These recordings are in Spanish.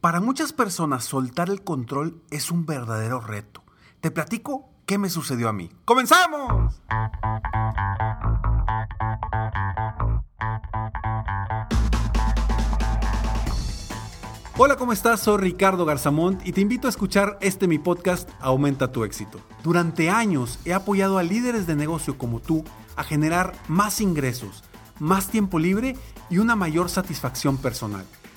Para muchas personas soltar el control es un verdadero reto. Te platico qué me sucedió a mí. ¡Comenzamos! Hola, ¿cómo estás? Soy Ricardo Garzamont y te invito a escuchar este mi podcast Aumenta tu éxito. Durante años he apoyado a líderes de negocio como tú a generar más ingresos, más tiempo libre y una mayor satisfacción personal.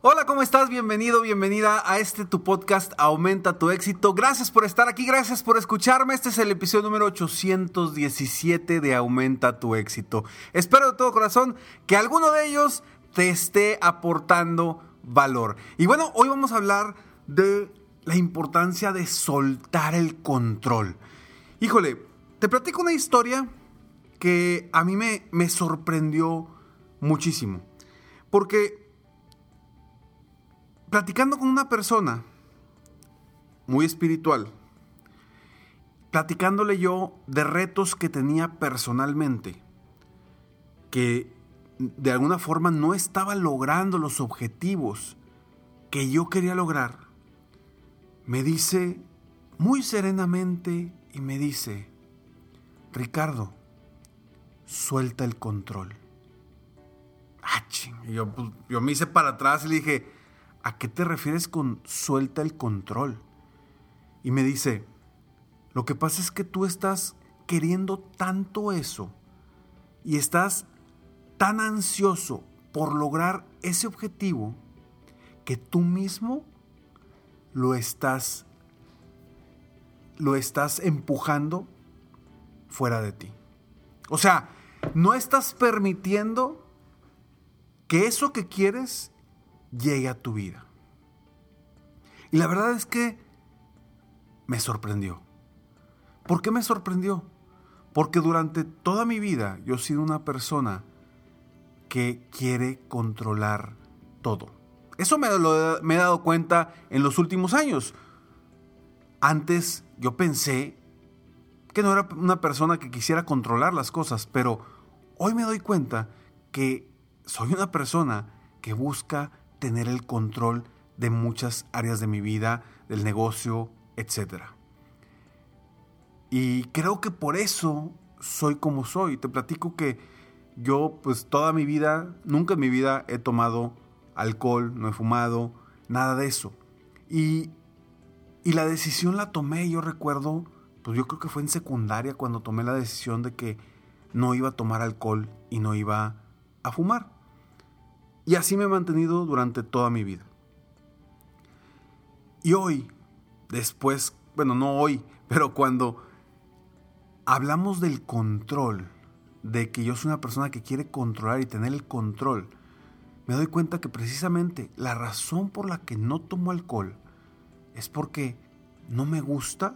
Hola, ¿cómo estás? Bienvenido, bienvenida a este tu podcast Aumenta tu éxito. Gracias por estar aquí, gracias por escucharme. Este es el episodio número 817 de Aumenta tu éxito. Espero de todo corazón que alguno de ellos te esté aportando valor. Y bueno, hoy vamos a hablar de la importancia de soltar el control. Híjole, te platico una historia que a mí me, me sorprendió muchísimo. Porque platicando con una persona muy espiritual, platicándole yo de retos que tenía personalmente, que de alguna forma no estaba logrando los objetivos que yo quería lograr, me dice muy serenamente y me dice, Ricardo, suelta el control. Ah, yo, pues, yo me hice para atrás y le dije, ¿a qué te refieres con suelta el control? Y me dice, lo que pasa es que tú estás queriendo tanto eso y estás tan ansioso por lograr ese objetivo que tú mismo lo estás lo estás empujando fuera de ti. O sea, no estás permitiendo que eso que quieres llegue a tu vida. Y la verdad es que me sorprendió. ¿Por qué me sorprendió? Porque durante toda mi vida yo he sido una persona que quiere controlar todo. Eso me, lo, me he dado cuenta en los últimos años. Antes yo pensé que no era una persona que quisiera controlar las cosas, pero hoy me doy cuenta que soy una persona que busca tener el control de muchas áreas de mi vida, del negocio, etc. Y creo que por eso soy como soy. Te platico que yo pues toda mi vida, nunca en mi vida he tomado alcohol, no he fumado, nada de eso. Y, y la decisión la tomé, yo recuerdo, pues yo creo que fue en secundaria cuando tomé la decisión de que no iba a tomar alcohol y no iba a fumar. Y así me he mantenido durante toda mi vida. Y hoy, después, bueno, no hoy, pero cuando hablamos del control, de que yo soy una persona que quiere controlar y tener el control, me doy cuenta que precisamente la razón por la que no tomo alcohol es porque no me gusta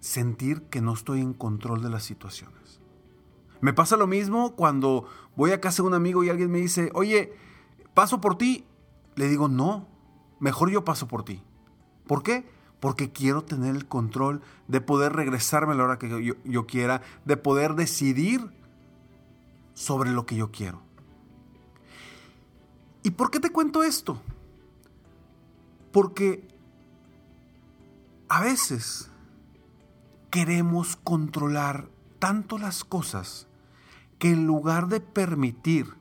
sentir que no estoy en control de las situaciones. Me pasa lo mismo cuando voy a casa de un amigo y alguien me dice, oye, paso por ti. Le digo, no, mejor yo paso por ti. ¿Por qué? porque quiero tener el control de poder regresarme a la hora que yo, yo, quiera, de poder decidir sobre lo que yo quiero. ¿Y por qué te cuento esto? Porque a veces queremos controlar tanto las cosas que en lugar de permitir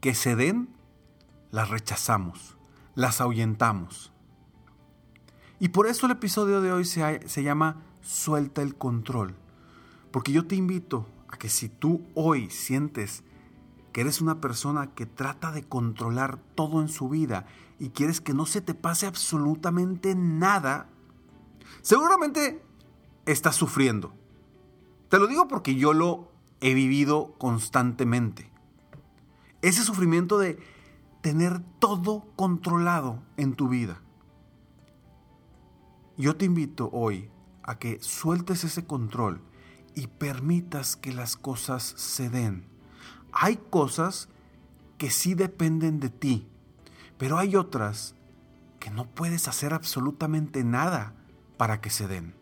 que se den, las rechazamos, las ahuyentamos. Y por eso el episodio de hoy se, se, llama Suelta el control. Porque yo te invito a que si tú hoy sientes que eres una persona que trata de controlar todo en su vida y quieres que no se te pase absolutamente nada, seguramente estás sufriendo. Te lo digo porque yo lo he vivido constantemente. Ese sufrimiento de tener todo controlado en tu vida. Yo te invito hoy a que sueltes ese control y permitas que las cosas se den. Hay cosas que sí dependen de ti, pero hay otras que no puedes hacer absolutamente nada para que se den.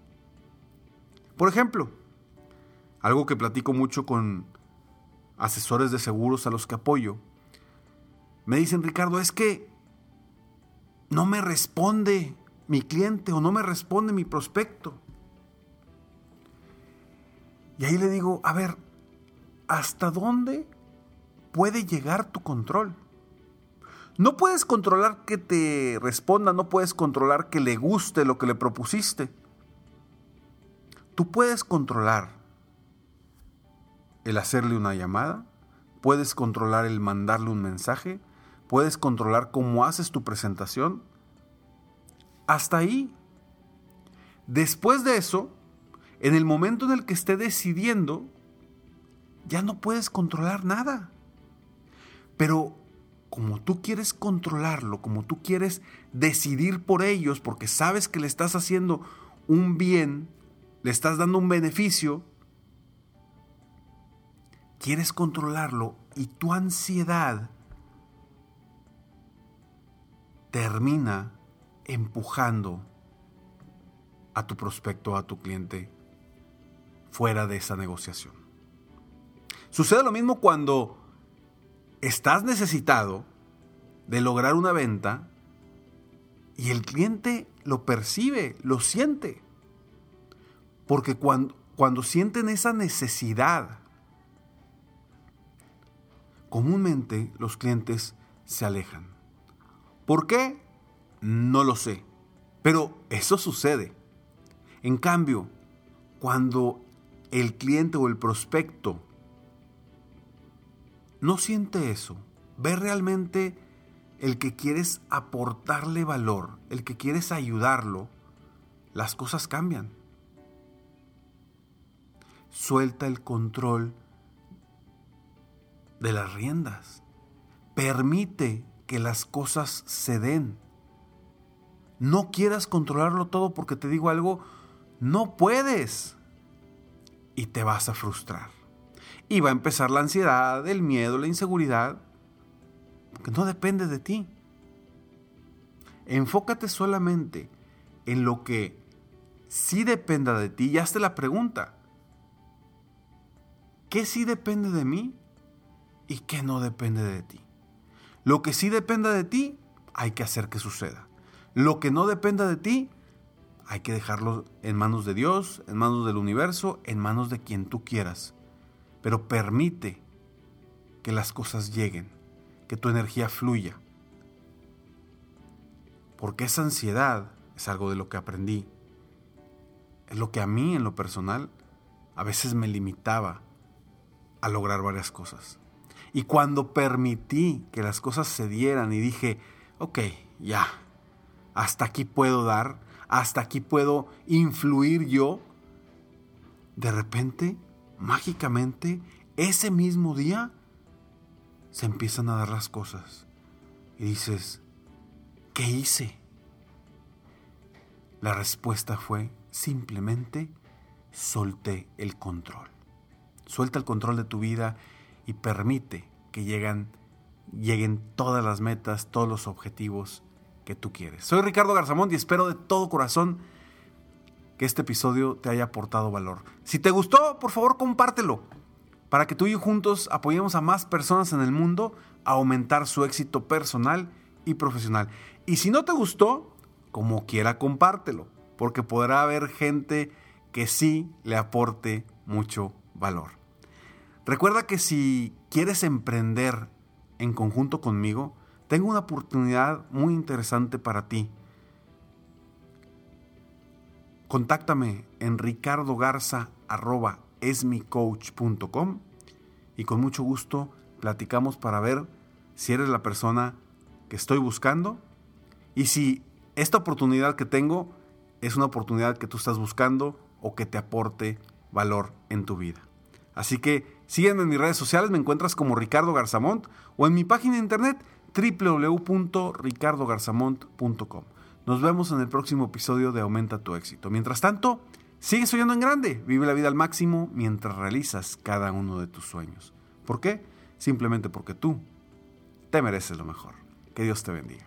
Por ejemplo, algo que platico mucho con asesores de seguros a los que apoyo, me dicen, Ricardo, es que no me responde mi cliente o no me responde mi prospecto. Y ahí le digo, a ver, ¿hasta dónde puede llegar tu control? No puedes controlar que te responda, no puedes controlar que le guste lo que le propusiste. Tú puedes controlar el hacerle una llamada, puedes controlar el mandarle un mensaje, puedes controlar cómo haces tu presentación. Hasta ahí. Después de eso, en el momento en el que esté decidiendo, ya no puedes controlar nada. Pero como tú quieres controlarlo, como tú quieres decidir por ellos, porque sabes que le estás haciendo un bien, le estás dando un beneficio, quieres controlarlo y tu ansiedad termina empujando a tu prospecto, a tu cliente, fuera de esa negociación. Sucede lo mismo cuando estás necesitado de lograr una venta y el cliente lo percibe, lo siente. Porque cuando, cuando sienten esa necesidad comúnmente los clientes se alejan. ¿Por qué? No lo sé. Pero eso sucede. En cambio, cuando el cliente o el prospecto no siente eso, ve realmente el que quieres aportarle valor, el que quieres ayudarlo, las cosas cambian. Suelta el control de las riendas. Permite que las cosas se den. No quieras controlarlo todo porque te digo algo, no puedes. Y te vas a frustrar. Y va a empezar la ansiedad, el miedo, la inseguridad, porque no depende de ti. Enfócate solamente en lo que sí dependa de ti y hazte la pregunta, ¿qué sí depende de mí? Y que no depende de ti. Lo que sí dependa de ti, hay que hacer que suceda. Lo que no dependa de ti, hay que dejarlo en manos de Dios, en manos del universo, en manos de quien tú quieras. Pero permite que las cosas lleguen, que tu energía fluya. Porque esa ansiedad es algo de lo que aprendí. Es lo que a mí en lo personal a veces me limitaba a lograr varias cosas. Y cuando permití que las cosas se dieran y dije, ok, ya, hasta aquí puedo dar, hasta aquí puedo influir yo, de repente, mágicamente, ese mismo día, se empiezan a dar las cosas. Y dices, ¿qué hice? La respuesta fue simplemente solté el control. Suelta el control de tu vida y permite que lleguen todas las metas, todos los objetivos que tú quieres. Soy Ricardo Garzamont y espero de todo corazón que este episodio te haya aportado valor. Si te gustó, por favor compártelo para que tú y yo juntos apoyemos a más personas en el mundo a aumentar su éxito personal y profesional. Y si no te gustó, como quiera compártelo, porque podrá haber gente que sí le aporte mucho valor. Recuerda que si quieres emprender en conjunto conmigo, tengo una oportunidad muy interesante para ti. Contáctame en ricardogarza.esmicoach.com y con mucho gusto platicamos para ver si eres la persona que estoy buscando y si esta oportunidad que tengo es una oportunidad que tú estás buscando o que te aporte valor en tu vida. Así que sígueme en mis redes sociales, me encuentras como Ricardo Garzamont o en mi página de internet www.ricardogarzamont.com. Nos vemos en el próximo episodio de Aumenta tu éxito. Mientras tanto, sigue soñando en grande, vive la vida al máximo mientras realizas cada uno de tus sueños. ¿Por qué? Simplemente porque tú te mereces lo mejor. Que Dios te bendiga.